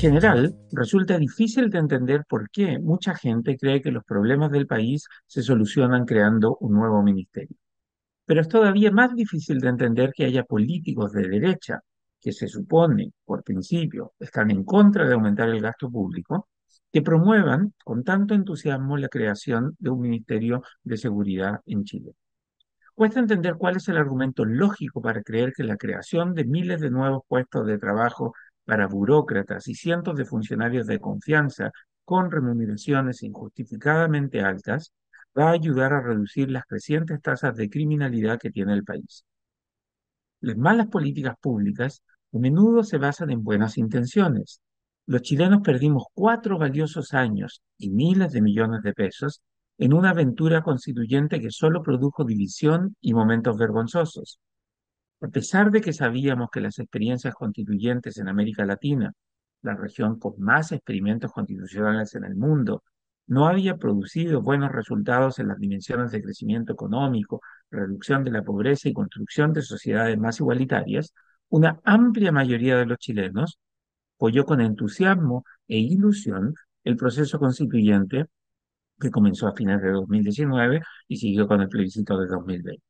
general, resulta difícil de entender por qué mucha gente cree que los problemas del país se solucionan creando un nuevo ministerio. Pero es todavía más difícil de entender que haya políticos de derecha que se supone, por principio, están en contra de aumentar el gasto público, que promuevan con tanto entusiasmo la creación de un Ministerio de Seguridad en Chile. Cuesta entender cuál es el argumento lógico para creer que la creación de miles de nuevos puestos de trabajo para burócratas y cientos de funcionarios de confianza con remuneraciones injustificadamente altas va a ayudar a reducir las crecientes tasas de criminalidad que tiene el país. Las malas políticas públicas a menudo se basan en buenas intenciones. Los chilenos perdimos cuatro valiosos años y miles de millones de pesos en una aventura constituyente que solo produjo división y momentos vergonzosos. A pesar de que sabíamos que las experiencias constituyentes en América Latina, la región con más experimentos constitucionales en el mundo, no había producido buenos resultados en las dimensiones de crecimiento económico, reducción de la pobreza y construcción de sociedades más igualitarias, una amplia mayoría de los chilenos apoyó con entusiasmo e ilusión el proceso constituyente que comenzó a finales de 2019 y siguió con el plebiscito de 2020.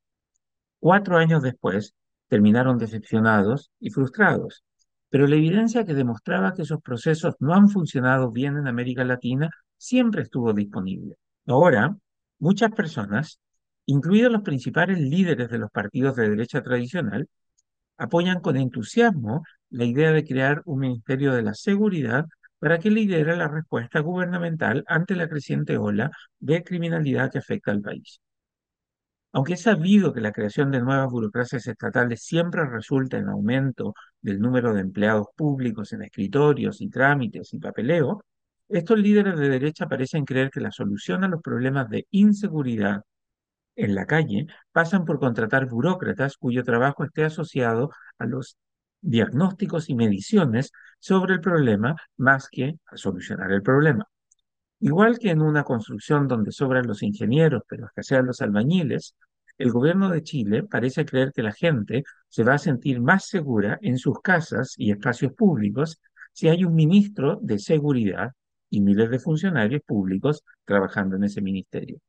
Cuatro años después, terminaron decepcionados y frustrados, pero la evidencia que demostraba que esos procesos no han funcionado bien en América Latina siempre estuvo disponible. Ahora, muchas personas, incluidos los principales líderes de los partidos de derecha tradicional, apoyan con entusiasmo la idea de crear un Ministerio de la Seguridad para que lidere la respuesta gubernamental ante la creciente ola de criminalidad que afecta al país. Aunque es sabido que la creación de nuevas burocracias estatales siempre resulta en aumento del número de empleados públicos en escritorios y trámites y papeleo, estos líderes de derecha parecen creer que la solución a los problemas de inseguridad en la calle pasan por contratar burócratas cuyo trabajo esté asociado a los diagnósticos y mediciones sobre el problema más que a solucionar el problema. Igual que en una construcción donde sobran los ingenieros pero escasean los albañiles, el gobierno de Chile parece creer que la gente se va a sentir más segura en sus casas y espacios públicos si hay un ministro de seguridad y miles de funcionarios públicos trabajando en ese ministerio.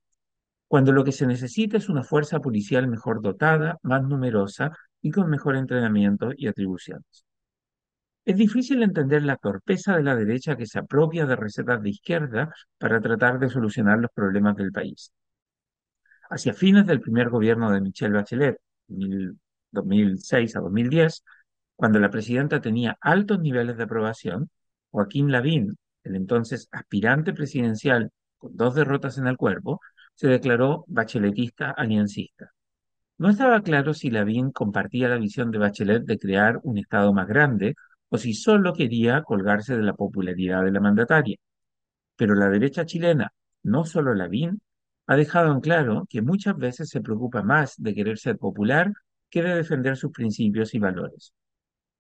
Cuando lo que se necesita es una fuerza policial mejor dotada, más numerosa y con mejor entrenamiento y atribuciones. Es difícil entender la torpeza de la derecha que se apropia de recetas de izquierda para tratar de solucionar los problemas del país. Hacia fines del primer gobierno de Michelle Bachelet, 2006 a 2010, cuando la presidenta tenía altos niveles de aprobación, Joaquín Lavín, el entonces aspirante presidencial con dos derrotas en el cuerpo, se declaró bacheletista aliancista. No estaba claro si Lavín compartía la visión de Bachelet de crear un Estado más grande o si solo quería colgarse de la popularidad de la mandataria. Pero la derecha chilena, no solo Lavín, ha dejado en claro que muchas veces se preocupa más de querer ser popular que de defender sus principios y valores.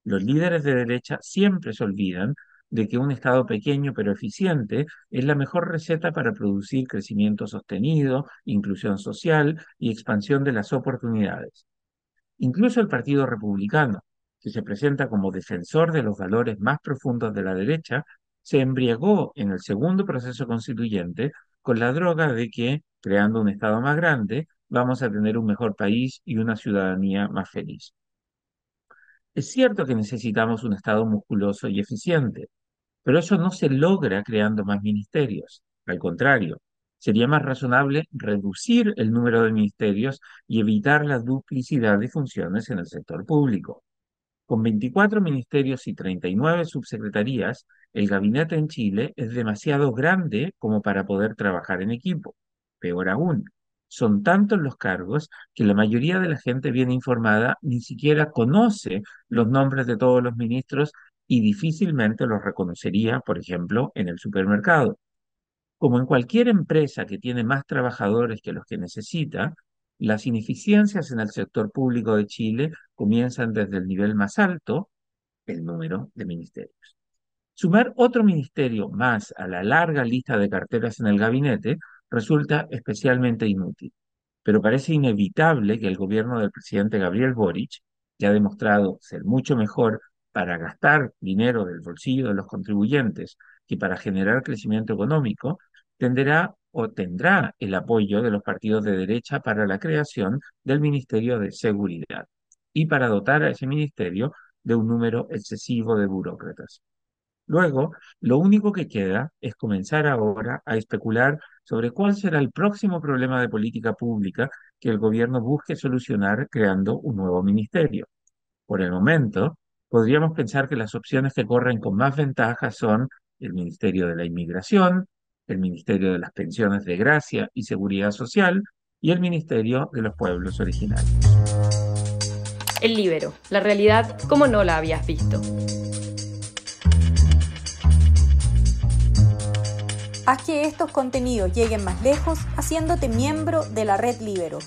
Los líderes de derecha siempre se olvidan de que un Estado pequeño pero eficiente es la mejor receta para producir crecimiento sostenido, inclusión social y expansión de las oportunidades. Incluso el Partido Republicano, que se presenta como defensor de los valores más profundos de la derecha, se embriagó en el segundo proceso constituyente con la droga de que, creando un Estado más grande, vamos a tener un mejor país y una ciudadanía más feliz. Es cierto que necesitamos un Estado musculoso y eficiente, pero eso no se logra creando más ministerios. Al contrario, sería más razonable reducir el número de ministerios y evitar la duplicidad de funciones en el sector público. Con 24 ministerios y 39 subsecretarías, el gabinete en Chile es demasiado grande como para poder trabajar en equipo. Peor aún, son tantos los cargos que la mayoría de la gente bien informada ni siquiera conoce los nombres de todos los ministros y difícilmente los reconocería, por ejemplo, en el supermercado. Como en cualquier empresa que tiene más trabajadores que los que necesita, las ineficiencias en el sector público de Chile comienzan desde el nivel más alto, el número de ministerios. Sumar otro ministerio más a la larga lista de carteras en el gabinete resulta especialmente inútil, pero parece inevitable que el gobierno del presidente Gabriel Boric, que ha demostrado ser mucho mejor para gastar dinero del bolsillo de los contribuyentes y para generar crecimiento económico, tendrá o tendrá el apoyo de los partidos de derecha para la creación del Ministerio de Seguridad y para dotar a ese ministerio de un número excesivo de burócratas. Luego, lo único que queda es comenzar ahora a especular sobre cuál será el próximo problema de política pública que el gobierno busque solucionar creando un nuevo ministerio. Por el momento, podríamos pensar que las opciones que corren con más ventaja son el Ministerio de la Inmigración, el Ministerio de las Pensiones de Gracia y Seguridad Social y el Ministerio de los Pueblos Originarios. El libero, la realidad como no la habías visto. Haz que estos contenidos lleguen más lejos haciéndote miembro de la red Libero.